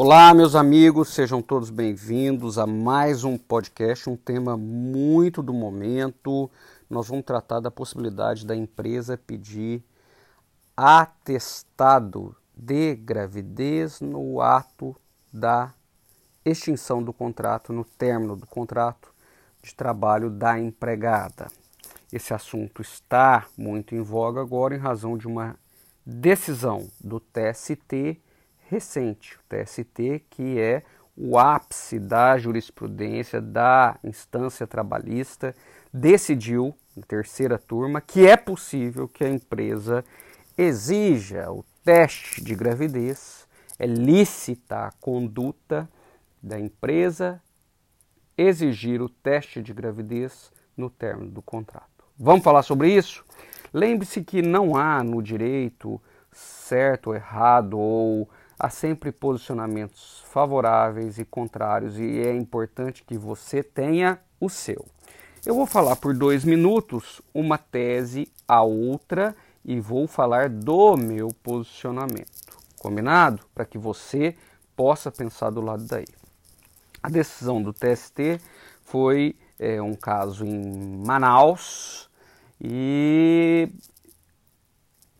Olá, meus amigos, sejam todos bem-vindos a mais um podcast, um tema muito do momento. Nós vamos tratar da possibilidade da empresa pedir atestado de gravidez no ato da extinção do contrato, no término do contrato de trabalho da empregada. Esse assunto está muito em voga agora em razão de uma decisão do TST recente, o TST, que é o ápice da jurisprudência da instância trabalhista, decidiu, na terceira turma, que é possível que a empresa exija o teste de gravidez, é lícita a conduta da empresa exigir o teste de gravidez no término do contrato. Vamos falar sobre isso? Lembre-se que não há no direito certo ou errado ou há sempre posicionamentos favoráveis e contrários e é importante que você tenha o seu. Eu vou falar por dois minutos uma tese a outra e vou falar do meu posicionamento. Combinado? Para que você possa pensar do lado daí. A decisão do TST foi é, um caso em Manaus e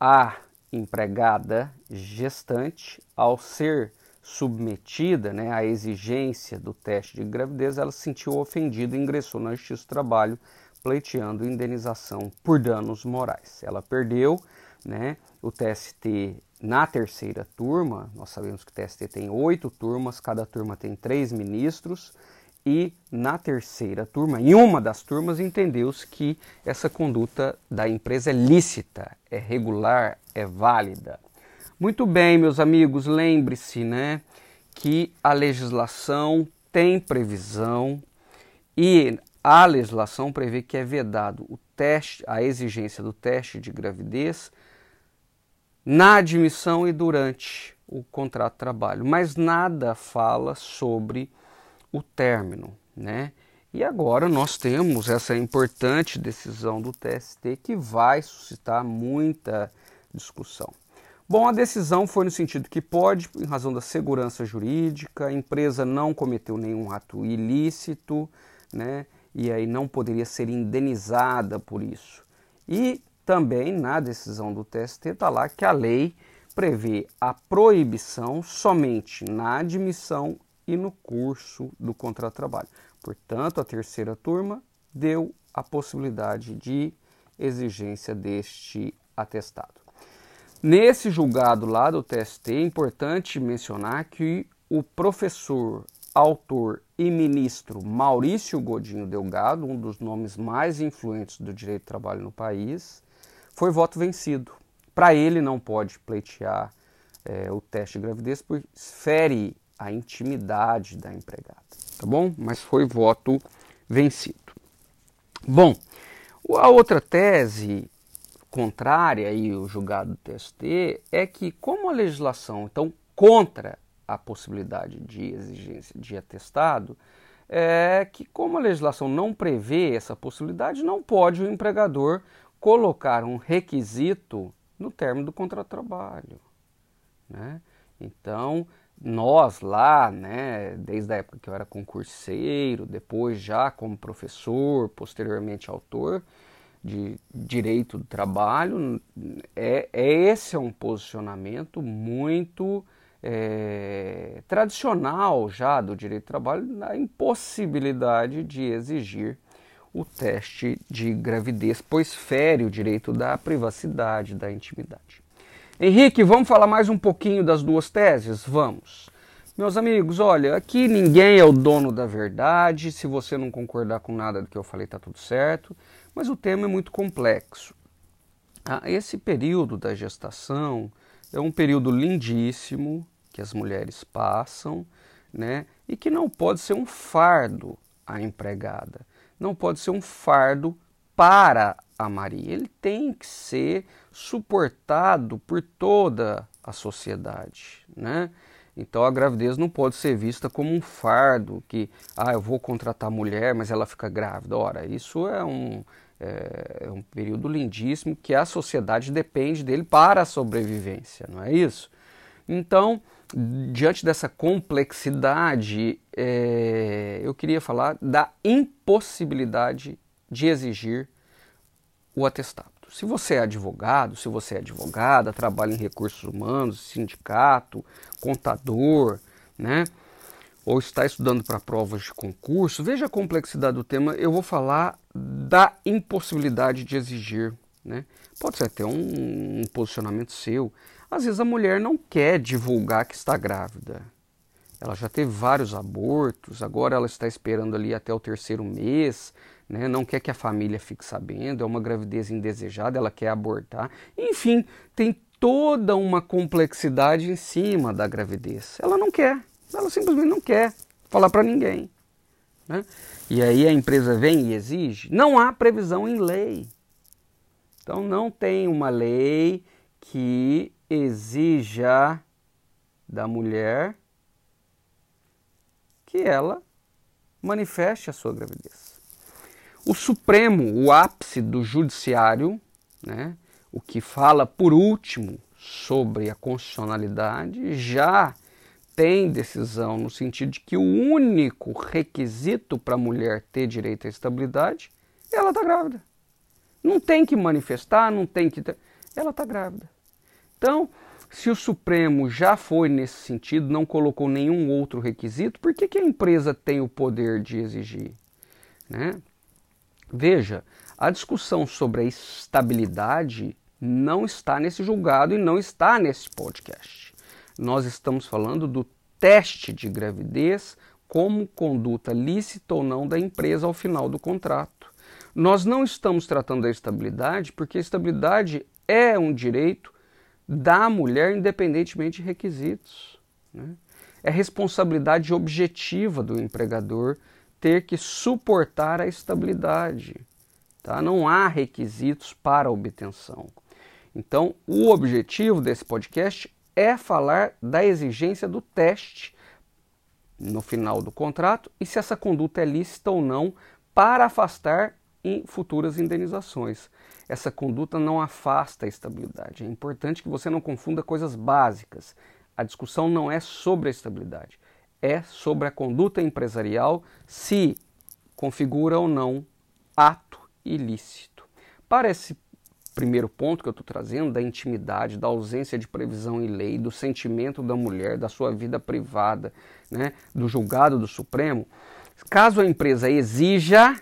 a empregada gestante, ao ser submetida né, à exigência do teste de gravidez, ela se sentiu ofendida e ingressou na Justiça do Trabalho pleiteando indenização por danos morais. Ela perdeu né, o TST na terceira turma, nós sabemos que o TST tem oito turmas, cada turma tem três ministros, e na terceira turma, em uma das turmas, entendeu-se que essa conduta da empresa é lícita, é regular, é válida. Muito bem, meus amigos, lembre-se, né, que a legislação tem previsão e a legislação prevê que é vedado o teste, a exigência do teste de gravidez na admissão e durante o contrato de trabalho, mas nada fala sobre o término, né? E agora nós temos essa importante decisão do TST que vai suscitar muita discussão. Bom, a decisão foi no sentido que pode, em razão da segurança jurídica, a empresa não cometeu nenhum ato ilícito, né? E aí não poderia ser indenizada por isso. E também na decisão do TST está lá que a lei prevê a proibição somente na admissão e no curso do contrato de trabalho. Portanto, a terceira turma deu a possibilidade de exigência deste atestado. Nesse julgado lá do TST, é importante mencionar que o professor, autor e ministro Maurício Godinho Delgado, um dos nomes mais influentes do direito do trabalho no país, foi voto vencido. Para ele não pode pleitear é, o teste de gravidez, porque fere a intimidade da empregada, tá bom? Mas foi voto vencido. Bom, a outra tese contrária aí o julgado do TST é que como a legislação então contra a possibilidade de exigência de atestado, é que como a legislação não prevê essa possibilidade, não pode o empregador colocar um requisito no término do contrato de trabalho. Né? Então, nós lá, né, desde a época que eu era concurseiro, depois já como professor, posteriormente autor de direito do trabalho, é, é esse é um posicionamento muito é, tradicional já do direito do trabalho, na impossibilidade de exigir o teste de gravidez, pois fere o direito da privacidade, da intimidade. Henrique, vamos falar mais um pouquinho das duas teses? Vamos. Meus amigos, olha, aqui ninguém é o dono da verdade. Se você não concordar com nada do que eu falei, tá tudo certo. Mas o tema é muito complexo. Ah, esse período da gestação é um período lindíssimo que as mulheres passam, né? E que não pode ser um fardo à empregada. Não pode ser um fardo para a Maria. Ele tem que ser suportado por toda a sociedade, né? Então a gravidez não pode ser vista como um fardo que, ah, eu vou contratar mulher, mas ela fica grávida. Ora, isso é um, é, é um período lindíssimo que a sociedade depende dele para a sobrevivência, não é isso? Então, diante dessa complexidade, é, eu queria falar da impossibilidade de exigir o atestado. Se você é advogado, se você é advogada, trabalha em recursos humanos, sindicato, contador, né? Ou está estudando para provas de concurso, veja a complexidade do tema. Eu vou falar da impossibilidade de exigir, né? Pode ser até um, um posicionamento seu. Às vezes a mulher não quer divulgar que está grávida. Ela já teve vários abortos, agora ela está esperando ali até o terceiro mês, né? não quer que a família fique sabendo, é uma gravidez indesejada, ela quer abortar. Enfim, tem toda uma complexidade em cima da gravidez. Ela não quer, ela simplesmente não quer falar para ninguém. Né? E aí a empresa vem e exige. Não há previsão em lei. Então não tem uma lei que exija da mulher que ela manifeste a sua gravidez. O Supremo, o ápice do judiciário, né, o que fala por último sobre a constitucionalidade, já tem decisão no sentido de que o único requisito para a mulher ter direito à estabilidade é ela estar tá grávida. Não tem que manifestar, não tem que. Ela está grávida. Então, se o Supremo já foi nesse sentido, não colocou nenhum outro requisito, por que, que a empresa tem o poder de exigir? Né? Veja, a discussão sobre a estabilidade não está nesse julgado e não está nesse podcast. Nós estamos falando do teste de gravidez como conduta lícita ou não da empresa ao final do contrato. Nós não estamos tratando da estabilidade porque a estabilidade é um direito da mulher independentemente de requisitos. Né? É responsabilidade objetiva do empregador ter que suportar a estabilidade. Tá? Não há requisitos para obtenção. Então, o objetivo desse podcast é falar da exigência do teste no final do contrato e se essa conduta é lícita ou não para afastar em futuras indenizações. Essa conduta não afasta a estabilidade. É importante que você não confunda coisas básicas. A discussão não é sobre a estabilidade, é sobre a conduta empresarial se configura ou não ato ilícito. Para esse primeiro ponto que eu estou trazendo, da intimidade, da ausência de previsão em lei, do sentimento da mulher, da sua vida privada, né, do julgado do Supremo, caso a empresa exija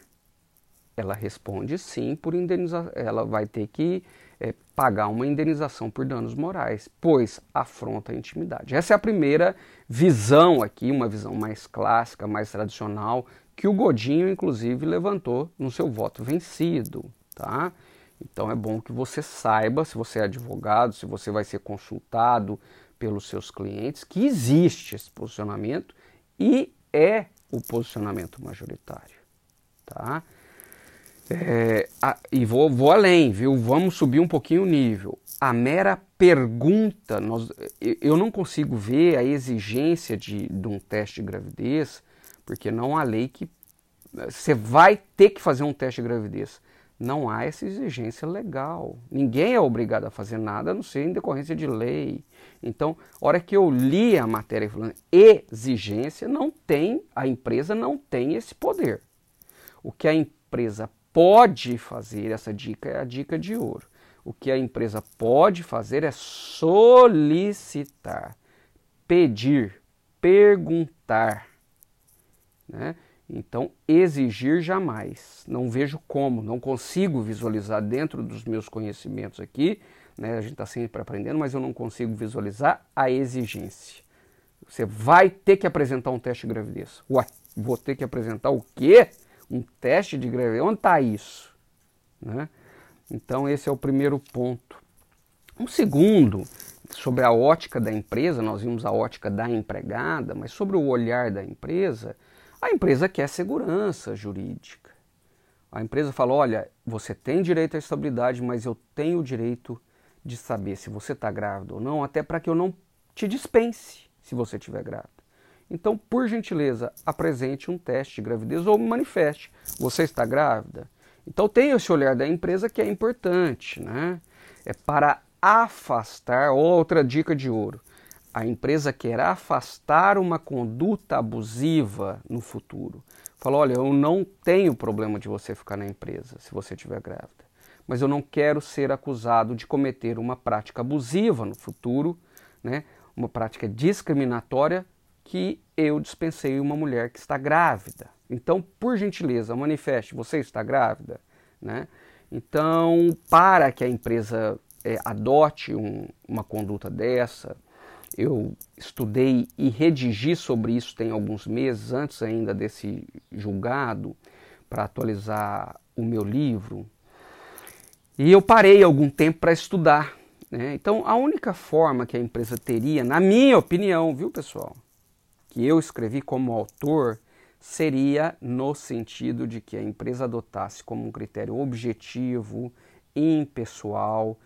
ela responde sim por indenização. Ela vai ter que é, pagar uma indenização por danos morais, pois afronta a intimidade. Essa é a primeira visão aqui, uma visão mais clássica, mais tradicional, que o Godinho, inclusive, levantou no seu voto vencido. Tá? Então é bom que você saiba, se você é advogado, se você vai ser consultado pelos seus clientes, que existe esse posicionamento e é o posicionamento majoritário. Tá? É, a, e vou, vou além, viu? Vamos subir um pouquinho o nível. A mera pergunta, nós, eu não consigo ver a exigência de, de um teste de gravidez, porque não há lei que você vai ter que fazer um teste de gravidez. Não há essa exigência legal. Ninguém é obrigado a fazer nada a não ser em decorrência de lei. Então, hora que eu li a matéria falando exigência, não tem, a empresa não tem esse poder. O que a empresa pode fazer, essa dica é a dica de ouro. O que a empresa pode fazer é solicitar, pedir, perguntar. Né? Então, exigir jamais. Não vejo como, não consigo visualizar dentro dos meus conhecimentos aqui. Né? A gente está sempre aprendendo, mas eu não consigo visualizar a exigência. Você vai ter que apresentar um teste de gravidez. Ué, vou ter que apresentar o quê? Um teste de gravidez. Onde está isso? Né? Então, esse é o primeiro ponto. Um segundo, sobre a ótica da empresa, nós vimos a ótica da empregada, mas sobre o olhar da empresa, a empresa quer segurança jurídica. A empresa fala: olha, você tem direito à estabilidade, mas eu tenho o direito de saber se você está grávida ou não, até para que eu não te dispense se você estiver grávida. Então, por gentileza, apresente um teste de gravidez ou manifeste. Você está grávida? Então, tem esse olhar da empresa que é importante, né? É para afastar, outra dica de ouro, a empresa quer afastar uma conduta abusiva no futuro. Fala, olha, eu não tenho problema de você ficar na empresa se você estiver grávida, mas eu não quero ser acusado de cometer uma prática abusiva no futuro, né? uma prática discriminatória que eu dispensei uma mulher que está grávida. Então, por gentileza, manifeste, você está grávida, né? Então, para que a empresa é, adote um, uma conduta dessa, eu estudei e redigi sobre isso tem alguns meses, antes ainda desse julgado, para atualizar o meu livro. E eu parei algum tempo para estudar. Né? Então, a única forma que a empresa teria, na minha opinião, viu pessoal, que eu escrevi como autor, seria no sentido de que a empresa adotasse como um critério objetivo, impessoal,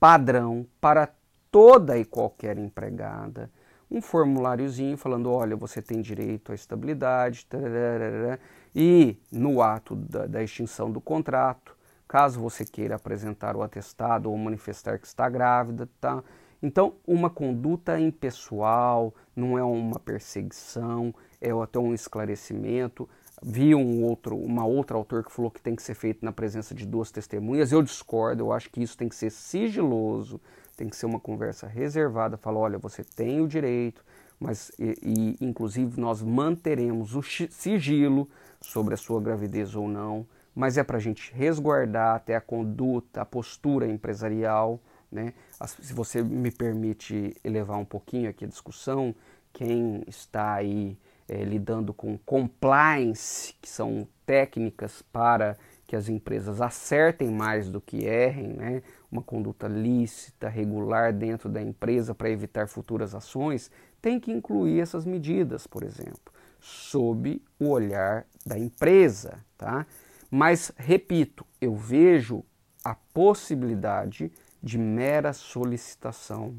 padrão para toda e qualquer empregada um formuláriozinho falando: olha, você tem direito à estabilidade, tararara, e no ato da, da, extinção do contrato, caso você queira apresentar o atestado ou manifestar que está grávida, tá? Então, uma conduta impessoal, não é uma perseguição, é até um esclarecimento. Vi um outro, uma outra autor que falou que tem que ser feito na presença de duas testemunhas. Eu discordo, eu acho que isso tem que ser sigiloso, tem que ser uma conversa reservada, fala, olha, você tem o direito, mas e, e, inclusive nós manteremos o sigilo sobre a sua gravidez ou não, mas é para a gente resguardar até a conduta, a postura empresarial, né? Se você me permite elevar um pouquinho aqui a discussão, quem está aí é, lidando com compliance, que são técnicas para que as empresas acertem mais do que errem, né? uma conduta lícita, regular dentro da empresa para evitar futuras ações, tem que incluir essas medidas, por exemplo, sob o olhar da empresa. Tá? Mas, repito, eu vejo a possibilidade de mera solicitação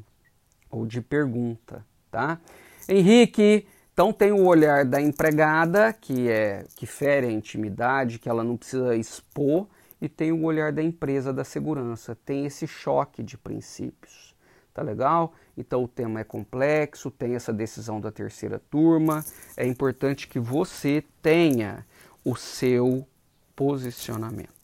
ou de pergunta. Tá? Henrique, então tem o olhar da empregada, que é que fere a intimidade, que ela não precisa expor, e tem o olhar da empresa da segurança. Tem esse choque de princípios. Tá legal? Então o tema é complexo, tem essa decisão da terceira turma. É importante que você tenha o seu posicionamento.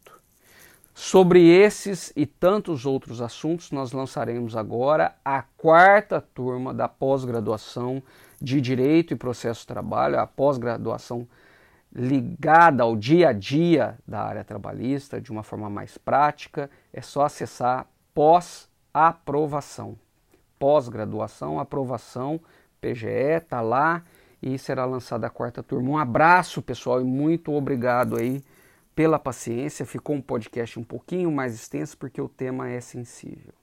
Sobre esses e tantos outros assuntos, nós lançaremos agora a quarta turma da pós-graduação de Direito e Processo de Trabalho, a pós-graduação ligada ao dia a dia da área trabalhista de uma forma mais prática, é só acessar pós-aprovação. Pós-graduação, aprovação, PGE, está lá e será lançada a quarta turma. Um abraço, pessoal, e muito obrigado aí pela paciência. Ficou um podcast um pouquinho mais extenso porque o tema é sensível.